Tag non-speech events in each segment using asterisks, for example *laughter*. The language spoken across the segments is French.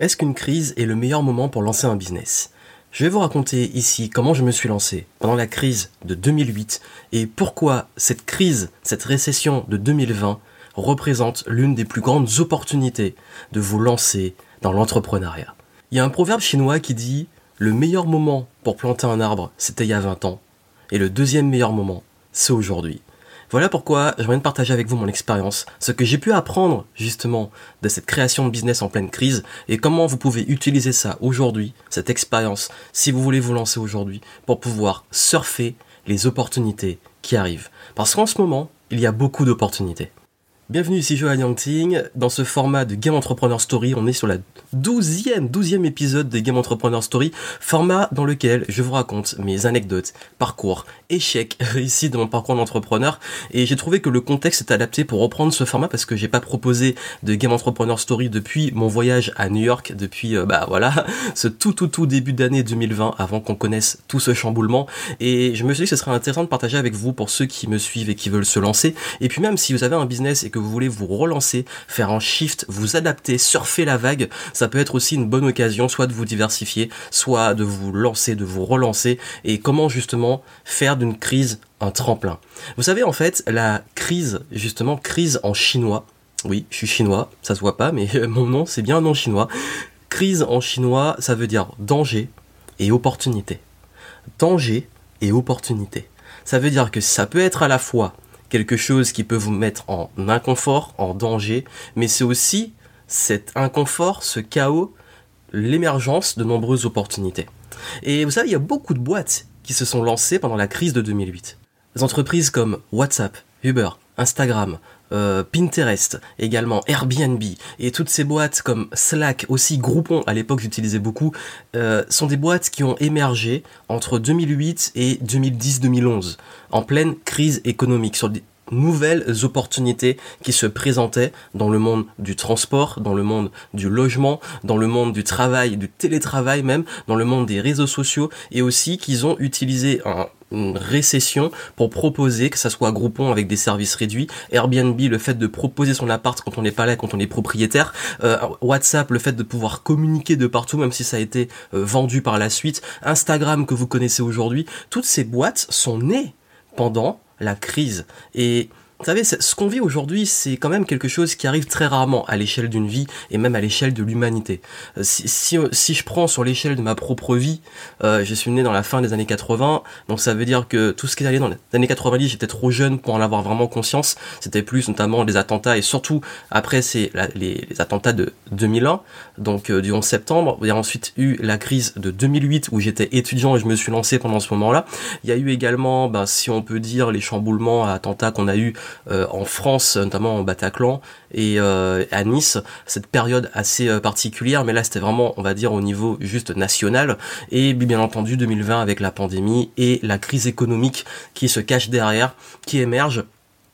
Est-ce qu'une crise est le meilleur moment pour lancer un business? Je vais vous raconter ici comment je me suis lancé pendant la crise de 2008 et pourquoi cette crise, cette récession de 2020 représente l'une des plus grandes opportunités de vous lancer dans l'entrepreneuriat. Il y a un proverbe chinois qui dit le meilleur moment pour planter un arbre, c'était il y a 20 ans, et le deuxième meilleur moment, c'est aujourd'hui. Voilà pourquoi j'aimerais partager avec vous mon expérience, ce que j'ai pu apprendre justement de cette création de business en pleine crise et comment vous pouvez utiliser ça aujourd'hui, cette expérience, si vous voulez vous lancer aujourd'hui, pour pouvoir surfer les opportunités qui arrivent. Parce qu'en ce moment, il y a beaucoup d'opportunités. Bienvenue ici Johan Yangting. Dans ce format de Game Entrepreneur Story, on est sur la douzième, douzième épisode de Game Entrepreneur Story, format dans lequel je vous raconte mes anecdotes, parcours, échecs *laughs* réussis de mon parcours d'entrepreneur. Et j'ai trouvé que le contexte est adapté pour reprendre ce format parce que j'ai pas proposé de Game Entrepreneur Story depuis mon voyage à New York, depuis euh, bah voilà *laughs* ce tout tout tout début d'année 2020, avant qu'on connaisse tout ce chamboulement. Et je me suis dit que ce serait intéressant de partager avec vous pour ceux qui me suivent et qui veulent se lancer. Et puis même si vous avez un business et que vous voulez vous relancer, faire un shift, vous adapter, surfer la vague, ça peut être aussi une bonne occasion soit de vous diversifier, soit de vous lancer, de vous relancer et comment justement faire d'une crise un tremplin? Vous savez en fait, la crise, justement, crise en chinois, oui, je suis chinois, ça se voit pas, mais *laughs* mon nom c'est bien un nom chinois. Crise en chinois, ça veut dire danger et opportunité. Danger et opportunité. Ça veut dire que ça peut être à la fois quelque chose qui peut vous mettre en inconfort, en danger, mais c'est aussi cet inconfort, ce chaos, l'émergence de nombreuses opportunités. Et vous savez, il y a beaucoup de boîtes qui se sont lancées pendant la crise de 2008. Des entreprises comme WhatsApp, Uber, Instagram, euh, Pinterest, également Airbnb et toutes ces boîtes comme Slack, aussi Groupon, à l'époque j'utilisais beaucoup, euh, sont des boîtes qui ont émergé entre 2008 et 2010-2011, en pleine crise économique, sur des nouvelles opportunités qui se présentaient dans le monde du transport, dans le monde du logement, dans le monde du travail, du télétravail même, dans le monde des réseaux sociaux et aussi qu'ils ont utilisé un une récession pour proposer que ça soit Groupon avec des services réduits, Airbnb le fait de proposer son appart quand on n'est pas là, quand on est propriétaire, euh, WhatsApp le fait de pouvoir communiquer de partout même si ça a été euh, vendu par la suite, Instagram que vous connaissez aujourd'hui, toutes ces boîtes sont nées pendant la crise. Et vous savez, ce qu'on vit aujourd'hui, c'est quand même quelque chose qui arrive très rarement à l'échelle d'une vie et même à l'échelle de l'humanité. Euh, si, si, si, je prends sur l'échelle de ma propre vie, euh, je suis né dans la fin des années 80, donc ça veut dire que tout ce qui est allé dans les années 90, j'étais trop jeune pour en avoir vraiment conscience. C'était plus notamment les attentats et surtout après c'est les, attentats de 2001, donc euh, du 11 septembre. Il y a ensuite eu la crise de 2008 où j'étais étudiant et je me suis lancé pendant ce moment-là. Il y a eu également, ben, si on peut dire, les chamboulements, attentats qu'on a eu euh, en France, notamment en Bataclan et euh, à Nice, cette période assez euh, particulière, mais là c'était vraiment, on va dire, au niveau juste national, et bien entendu 2020 avec la pandémie et la crise économique qui se cache derrière, qui émerge.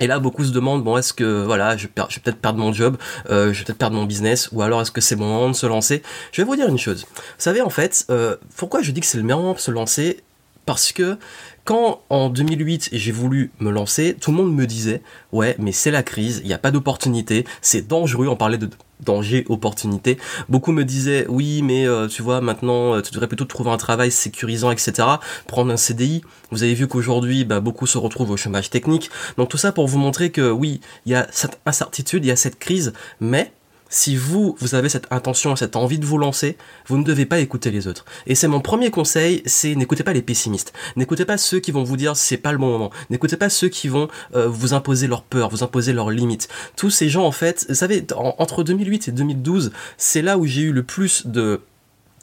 Et là, beaucoup se demandent, bon, est-ce que, voilà, je, vais peut-être perdre mon job, euh, je vais peut-être perdre mon business, ou alors est-ce que c'est bon moment de se lancer? Je vais vous dire une chose. Vous savez, en fait, euh, pourquoi je dis que c'est le meilleur moment de se lancer? Parce que quand en 2008 j'ai voulu me lancer, tout le monde me disait ouais mais c'est la crise, il n'y a pas d'opportunité, c'est dangereux, on parlait de danger, opportunité. Beaucoup me disaient oui mais euh, tu vois maintenant euh, tu devrais plutôt trouver un travail sécurisant etc. Prendre un CDI. Vous avez vu qu'aujourd'hui bah, beaucoup se retrouvent au chômage technique. Donc tout ça pour vous montrer que oui il y a cette incertitude, il y a cette crise, mais si vous, vous avez cette intention, cette envie de vous lancer, vous ne devez pas écouter les autres. Et c'est mon premier conseil, c'est n'écoutez pas les pessimistes. N'écoutez pas ceux qui vont vous dire c'est pas le bon moment. N'écoutez pas ceux qui vont euh, vous imposer leur peur, vous imposer leurs limites. Tous ces gens, en fait, vous savez, entre 2008 et 2012, c'est là où j'ai eu le plus de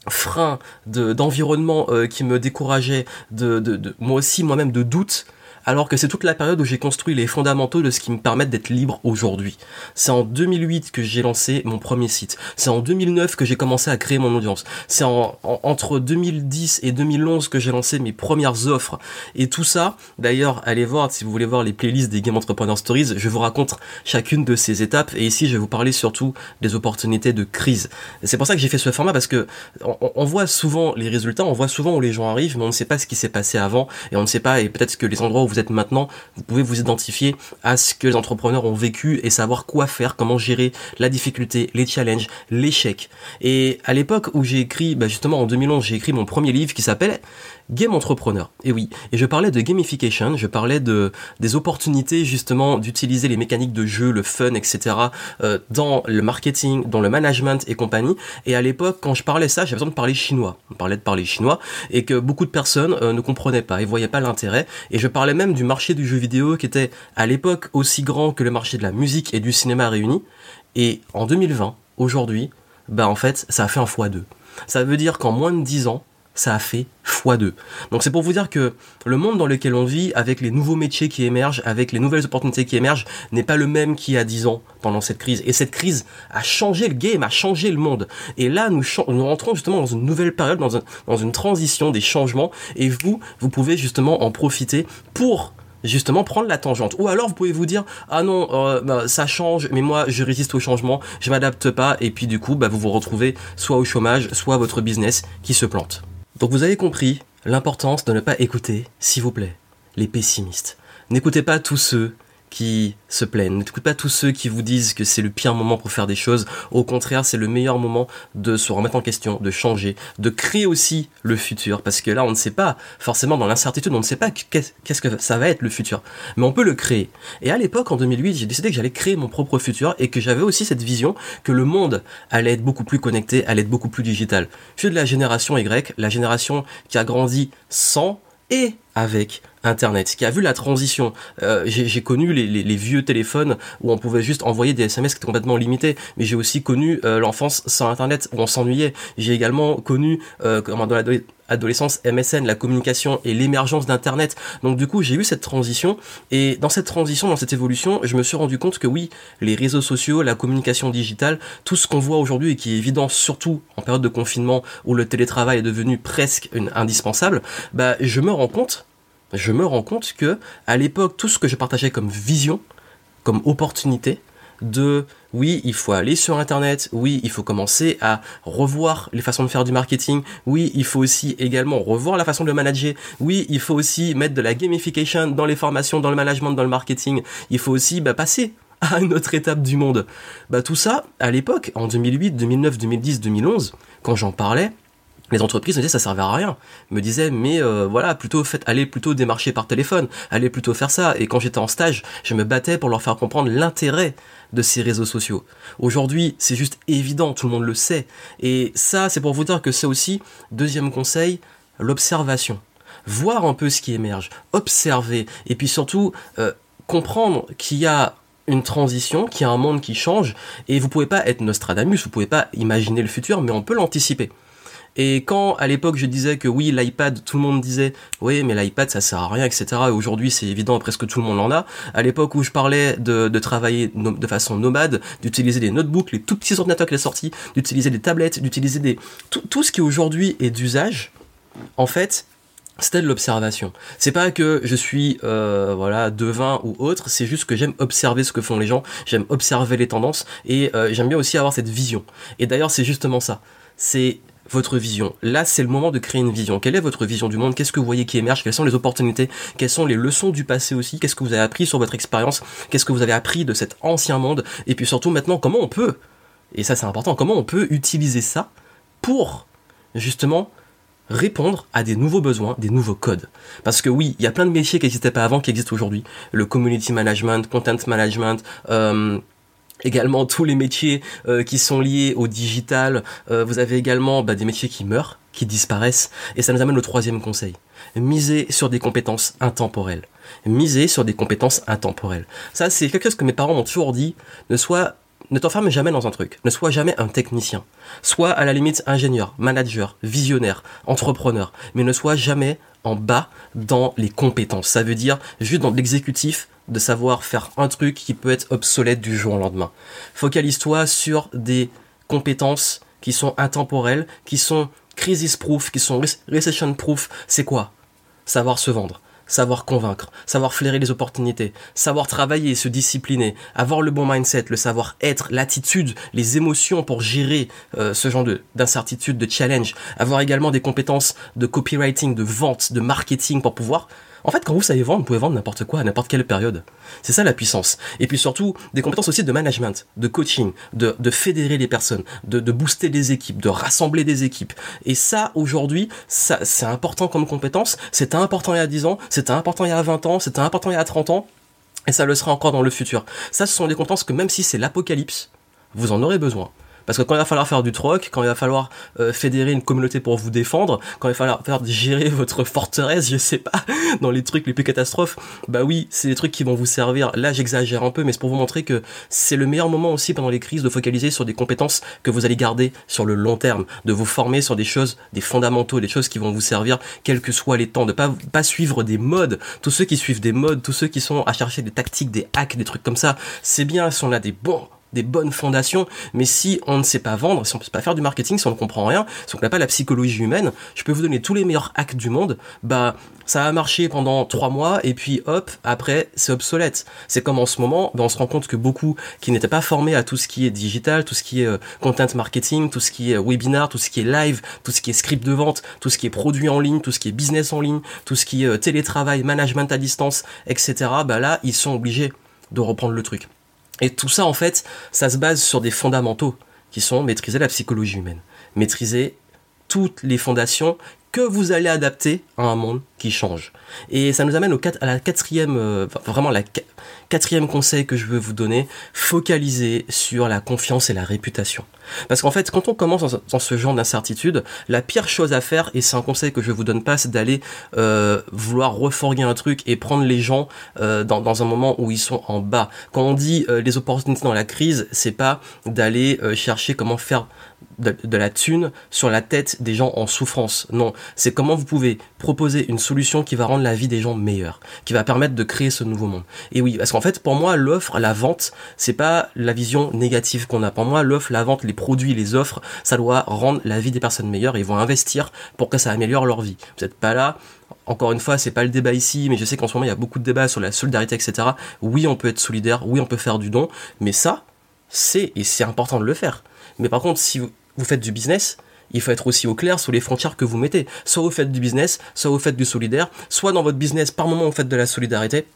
freins, d'environnement euh, qui me de, de moi aussi moi-même de doutes alors que c'est toute la période où j'ai construit les fondamentaux de ce qui me permet d'être libre aujourd'hui. C'est en 2008 que j'ai lancé mon premier site. C'est en 2009 que j'ai commencé à créer mon audience. C'est en, entre 2010 et 2011 que j'ai lancé mes premières offres. Et tout ça, d'ailleurs, allez voir, si vous voulez voir les playlists des Game Entrepreneur Stories, je vous raconte chacune de ces étapes. Et ici, je vais vous parler surtout des opportunités de crise. C'est pour ça que j'ai fait ce format parce que on, on, voit souvent les résultats, on voit souvent où les gens arrivent, mais on ne sait pas ce qui s'est passé avant et on ne sait pas, et peut-être que les endroits où vous vous êtes maintenant, vous pouvez vous identifier à ce que les entrepreneurs ont vécu et savoir quoi faire, comment gérer la difficulté, les challenges, l'échec. Et à l'époque où j'ai écrit, bah justement en 2011, j'ai écrit mon premier livre qui s'appelle Game Entrepreneur. Et oui, et je parlais de gamification, je parlais de des opportunités justement d'utiliser les mécaniques de jeu, le fun, etc. Euh, dans le marketing, dans le management et compagnie. Et à l'époque, quand je parlais ça, j'avais besoin de parler chinois. On parlait de parler chinois et que beaucoup de personnes euh, ne comprenaient pas et voyaient pas l'intérêt. Et je parlais même du marché du jeu vidéo qui était à l'époque aussi grand que le marché de la musique et du cinéma réunis. Et en 2020, aujourd'hui, bah en fait, ça a fait un x2. Ça veut dire qu'en moins de 10 ans, ça a fait x2. Donc c'est pour vous dire que le monde dans lequel on vit, avec les nouveaux métiers qui émergent, avec les nouvelles opportunités qui émergent, n'est pas le même qu'il y a 10 ans pendant cette crise. Et cette crise a changé le game, a changé le monde. Et là, nous, nous rentrons justement dans une nouvelle période, dans, une transition, des changements. Et vous, vous pouvez justement en profiter pour justement prendre la tangente. Ou alors vous pouvez vous dire ah non euh, bah, ça change mais moi je résiste au changement, je m'adapte pas et puis du coup bah, vous vous retrouvez soit au chômage, soit votre business qui se plante. Donc vous avez compris l'importance de ne pas écouter, s'il vous plaît, les pessimistes. N'écoutez pas tous ceux se plaignent. N'écoutez pas tous ceux qui vous disent que c'est le pire moment pour faire des choses. Au contraire, c'est le meilleur moment de se remettre en question, de changer, de créer aussi le futur. Parce que là, on ne sait pas, forcément, dans l'incertitude, on ne sait pas qu'est-ce que ça va être le futur. Mais on peut le créer. Et à l'époque, en 2008, j'ai décidé que j'allais créer mon propre futur et que j'avais aussi cette vision que le monde allait être beaucoup plus connecté, allait être beaucoup plus digital. Je suis de la génération Y, la génération qui a grandi sans et avec Internet, qui a vu la transition. Euh, j'ai connu les, vieux téléphones où on pouvait juste envoyer des SMS qui étaient complètement limités, mais j'ai aussi connu euh, l'enfance sans Internet où on s'ennuyait. J'ai également connu, euh, dans l'adolescence, MSN, la communication et l'émergence d'Internet. Donc du coup, j'ai eu cette transition et dans cette transition, dans cette évolution, je me suis rendu compte que oui, les réseaux sociaux, la communication digitale, tout ce qu'on voit aujourd'hui et qui est évident, surtout en période de confinement où le télétravail est devenu presque indispensable, bah je me rends compte je me rends compte que à l'époque, tout ce que je partageais comme vision, comme opportunité, de oui, il faut aller sur internet, oui, il faut commencer à revoir les façons de faire du marketing, oui, il faut aussi également revoir la façon de manager, oui, il faut aussi mettre de la gamification dans les formations, dans le management, dans le marketing, il faut aussi bah, passer *laughs* à une autre étape du monde. Bah tout ça, à l'époque, en 2008, 2009, 2010, 2011, quand j'en parlais, les entreprises me disaient ça servait à rien. me disaient mais euh, voilà plutôt faites aller plutôt démarcher par téléphone, allez plutôt faire ça. Et quand j'étais en stage, je me battais pour leur faire comprendre l'intérêt de ces réseaux sociaux. Aujourd'hui, c'est juste évident, tout le monde le sait. Et ça, c'est pour vous dire que c'est aussi deuxième conseil, l'observation. Voir un peu ce qui émerge, observer, et puis surtout euh, comprendre qu'il y a une transition, qu'il y a un monde qui change, et vous pouvez pas être Nostradamus, vous pouvez pas imaginer le futur, mais on peut l'anticiper. Et quand à l'époque je disais que oui l'iPad, tout le monde disait oui mais l'iPad ça sert à rien etc. Et aujourd'hui c'est évident presque tout le monde en a. À l'époque où je parlais de, de travailler de façon nomade, d'utiliser des notebooks, les tout petits ordinateurs qui sont sortis, d'utiliser des tablettes, d'utiliser des tout, tout ce qui aujourd'hui est d'usage, en fait c'était de l'observation. C'est pas que je suis euh, voilà devin ou autre, c'est juste que j'aime observer ce que font les gens, j'aime observer les tendances et euh, j'aime bien aussi avoir cette vision. Et d'ailleurs c'est justement ça. C'est votre vision. Là, c'est le moment de créer une vision. Quelle est votre vision du monde? Qu'est-ce que vous voyez qui émerge? Quelles sont les opportunités? Quelles sont les leçons du passé aussi? Qu'est-ce que vous avez appris sur votre expérience? Qu'est-ce que vous avez appris de cet ancien monde? Et puis surtout maintenant, comment on peut, et ça c'est important, comment on peut utiliser ça pour justement répondre à des nouveaux besoins, des nouveaux codes? Parce que oui, il y a plein de métiers qui n'existaient pas avant, qui existent aujourd'hui. Le community management, content management, euh, également tous les métiers euh, qui sont liés au digital. Euh, vous avez également bah, des métiers qui meurent, qui disparaissent. Et ça nous amène au troisième conseil. Miser sur des compétences intemporelles. Miser sur des compétences intemporelles. Ça, c'est quelque chose que mes parents m'ont toujours dit. Ne sois ne t'enferme jamais dans un truc. Ne sois jamais un technicien. Sois à la limite ingénieur, manager, visionnaire, entrepreneur. Mais ne sois jamais en bas dans les compétences. Ça veut dire juste dans l'exécutif de savoir faire un truc qui peut être obsolète du jour au lendemain. Focalise-toi sur des compétences qui sont intemporelles, qui sont crisis-proof, qui sont recession-proof. C'est quoi? Savoir se vendre, savoir convaincre, savoir flairer les opportunités, savoir travailler, se discipliner, avoir le bon mindset, le savoir-être, l'attitude, les émotions pour gérer euh, ce genre de de challenge, avoir également des compétences de copywriting, de vente, de marketing pour pouvoir En fait, quand vous savez vendre, vous pouvez vendre n'importe quoi à n'importe quelle période. C'est ça la puissance. Et puis surtout, des compétences aussi de management, de coaching, de, fédérer les personnes, de, de, booster des équipes, de rassembler des équipes. Et ça, aujourd'hui, ça, c'est important comme compétence. C'était important il y a 10 ans, c'était important il y a 20 ans, c'était important il y a 30 ans. Et ça le sera encore dans le futur. Ça, ce sont des compétences que même si c'est l'apocalypse, vous en aurez besoin. Parce que quand il va falloir faire du troc, quand il va falloir euh, fédérer une communauté pour vous défendre, quand il va falloir faire gérer *laughs* votre forteresse, je sais pas, dans les trucs les plus catastrophes, bah oui, c'est des trucs qui vont vous servir. Là, j'exagère un peu, mais c'est pour vous montrer que c'est le meilleur moment aussi pendant les crises de focaliser sur des compétences que vous allez garder sur le long terme, de vous former sur des choses, des fondamentaux, des choses qui vont vous servir, quels que soient les temps, de pas pas suivre des modes. Tous ceux qui suivent des modes, tous ceux qui sont à chercher des tactiques, des hacks, des trucs comme ça, c'est bien si on a des bons des bonnes fondations, mais si on ne sait pas vendre, si on ne peut pas faire du marketing, si on ne comprend rien, si on n'a pas la psychologie humaine, je peux vous donner tous les meilleurs hacks du monde, bah ça a marché pendant trois mois et puis hop, après c'est obsolète. C'est comme en ce moment, bah, on se rend compte que beaucoup qui n'étaient pas formés à tout ce qui est digital, tout ce qui est euh, content marketing, tout ce qui est webinar, tout ce qui est live, tout ce qui est script de vente, tout ce qui est produit en ligne, tout ce qui est business en ligne, tout ce qui est euh, télétravail, management à distance, etc. Bah là, ils sont obligés de reprendre le truc. Et tout ça, en fait, ça se base sur des fondamentaux qui sont maîtriser la psychologie humaine, maîtriser toutes les fondations que vous allez adapter à un monde qui change. Et ça nous amène au à la quatrième, euh, vraiment la quatrième conseil que je veux vous donner, focaliser sur la confiance et la réputation. Parce qu'en fait, quand on commence dans, ce genre d'incertitude, la pire chose à faire, et c'est un conseil que je vous donne pas, c'est d'aller euh, vouloir reforguer un truc et prendre les gens euh, dans, un moment où ils sont en bas. Quand on dit les opportunités dans la crise, c'est pas d'aller chercher comment faire de, la thune sur la tête des gens en souffrance. Non, c'est comment vous pouvez proposer une solution qui va rendre la vie des gens meilleure, qui va permettre de créer ce nouveau monde. Et oui, parce qu'en fait, pour moi, l'offre, la vente, c'est pas la vision négative qu'on a. Pour moi, l'offre, la vente, les produits, les offres, ça doit rendre la vie des personnes meilleure. ils vont investir pour que ça améliore leur vie. Vous n'êtes pas là encore une fois, c'est pas le débat ici, mais je sais qu'en ce moment il y a beaucoup de débats sur la solidarité, etc. Oui, on peut être solidaire, oui, on peut faire du don, mais ça, c'est et c'est important de le faire. Mais par contre, si vous, vous faites du business, il faut être aussi au clair sur les frontières que vous mettez. Soit vous faites du business, soit vous faites du solidaire, soit dans votre business, par moment, vous faites de la solidarité.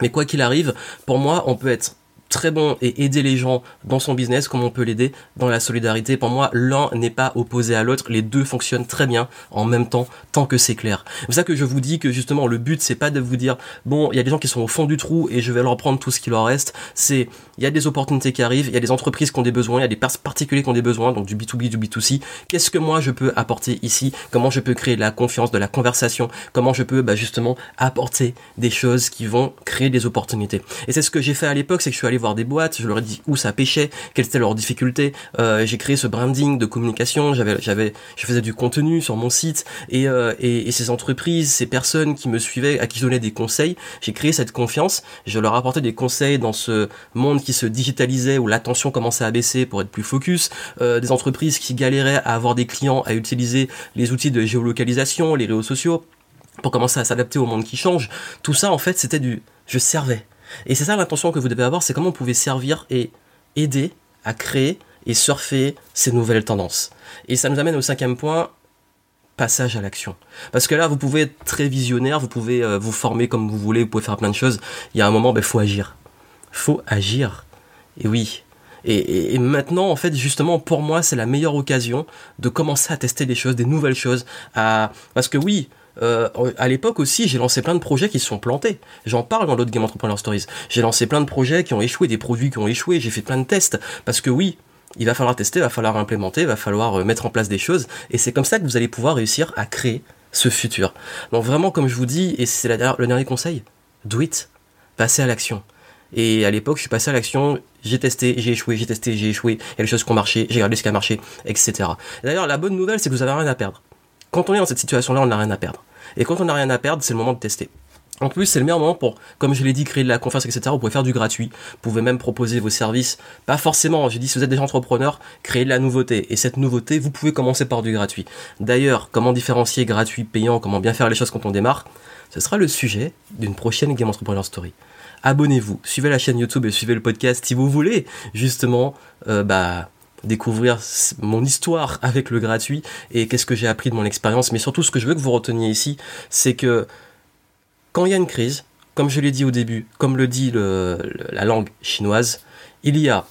Mais quoi qu'il arrive, pour moi, on peut être très bon et aider les gens dans son business comme on peut l'aider dans la solidarité. Pour moi, l'un n'est pas opposé à l'autre, les deux fonctionnent très bien en même temps tant que c'est clair. C'est pour ça que je vous dis que justement le but c'est pas de vous dire bon, il y a des gens qui sont au fond du trou et je vais leur prendre tout ce qui leur reste, c'est il y a des opportunités qui arrivent, il y a des entreprises qui ont des besoins, il y a des particuliers qui ont des besoins, donc du B2B, du B2C. Qu'est-ce que moi je peux apporter ici? Comment je peux créer de la confiance, de la conversation? Comment je peux bah, justement apporter des choses qui vont créer des opportunités? Et c'est ce que j'ai fait à l'époque, c'est que je suis allé des boîtes, je leur ai dit où ça pêchait, quelles étaient leurs difficultés. Euh, j'ai créé ce branding de communication, j'avais, j'avais, je faisais du contenu sur mon site et, euh, et, et, ces entreprises, ces personnes qui me suivaient, à qui je donnais des conseils, j'ai créé cette confiance. Je leur apportais des conseils dans ce monde qui se digitalisait où l'attention commençait à baisser pour être plus focus, euh, des entreprises qui galéraient à avoir des clients, à utiliser les outils de géolocalisation, les réseaux sociaux pour commencer à s'adapter au monde qui change. Tout ça, en fait, c'était du je servais. Et c'est ça l'intention que vous devez avoir, c'est comment vous pouvez servir et aider à créer et surfer ces nouvelles tendances. Et ça nous amène au cinquième point, passage à l'action. Parce que là, vous pouvez être très visionnaire, vous pouvez euh, vous former comme vous voulez, vous pouvez faire plein de choses. Il y a un moment, il ben, faut agir. faut agir. Et oui. Et, maintenant, en fait, justement, pour moi, c'est la meilleure occasion de commencer à tester des choses, des nouvelles choses. Parce que oui, euh, à l'époque aussi, j'ai lancé plein de projets qui se sont plantés. J'en parle dans l'autre Game Entrepreneur Stories. J'ai lancé plein de projets qui ont échoué, des produits qui ont échoué. J'ai fait plein de tests parce que oui, il va falloir tester, il va falloir implémenter, il va falloir euh, mettre en place des choses. Et c'est comme ça que vous allez pouvoir réussir à créer ce futur. Donc vraiment, comme je vous dis, et c'est le dernier conseil, do it, passez à l'action. Et à l'époque, je suis passé à l'action, j'ai testé, j'ai échoué, j'ai testé, j'ai échoué, il y a des choses qui ont marché, j'ai regardé ce qui a marché, etc. D'ailleurs, la bonne nouvelle, c'est que vous avez rien à perdre. Quand on est dans cette situation-là, on n'a rien à perdre. Et quand on n'a rien à perdre, c'est le moment de tester. En plus, c'est le meilleur moment pour, comme je l'ai dit, créer de la confiance, etc. Vous pouvez faire du gratuit. Vous pouvez même proposer vos services. Pas forcément, j'ai dit, si vous êtes déjà entrepreneur, créez de la nouveauté. Et cette nouveauté, vous pouvez commencer par du gratuit. D'ailleurs, comment différencier gratuit, payant, comment bien faire les choses quand on démarre, ce sera le sujet d'une prochaine Game Entrepreneur Story. Abonnez-vous, suivez la chaîne YouTube et suivez le podcast si vous voulez, justement, euh, bah, découvrir mon histoire avec le gratuit et qu'est-ce que j'ai appris de mon expérience. Mais surtout, ce que je veux que vous reteniez ici, c'est que quand il y a une crise, comme je l'ai dit au début, comme le dit la langue chinoise, il y a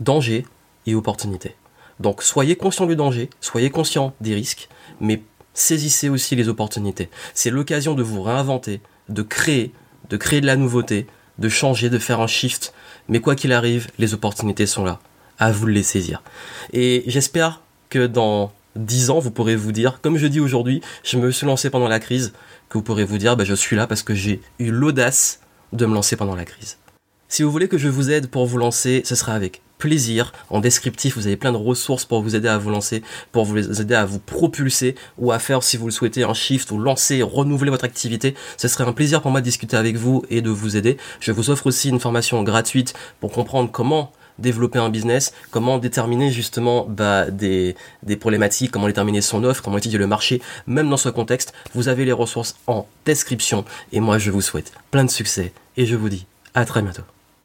danger et opportunité. Donc soyez conscient du danger, soyez conscient des risques, mais saisissez aussi les opportunités. C'est l'occasion de vous réinventer, de créer, de créer de la nouveauté, de changer, de faire un shift. Mais quoi qu'il arrive, les opportunités sont là. À vous les saisir. Et j'espère que dans dix ans, vous pourrez vous dire, comme je dis aujourd'hui, je me suis lancé pendant la crise, que vous pourrez vous dire, bah, je suis là parce que j'ai eu l'audace de me lancer pendant la crise. Si vous voulez que je vous aide pour vous lancer, ce sera avec plaisir. En descriptif, vous avez plein de ressources pour vous aider à vous lancer, pour vous aider à vous propulser ou à faire, si vous le souhaitez, un shift ou lancer, renouveler votre activité. Ce serait un plaisir pour moi de discuter avec vous et de vous aider. Je vous offre aussi une formation gratuite pour comprendre comment développer un business, comment déterminer justement bah, des, des problématiques, comment déterminer son offre, comment étudier le marché, même dans ce contexte. Vous avez les ressources en description et moi je vous souhaite plein de succès et je vous dis à très bientôt.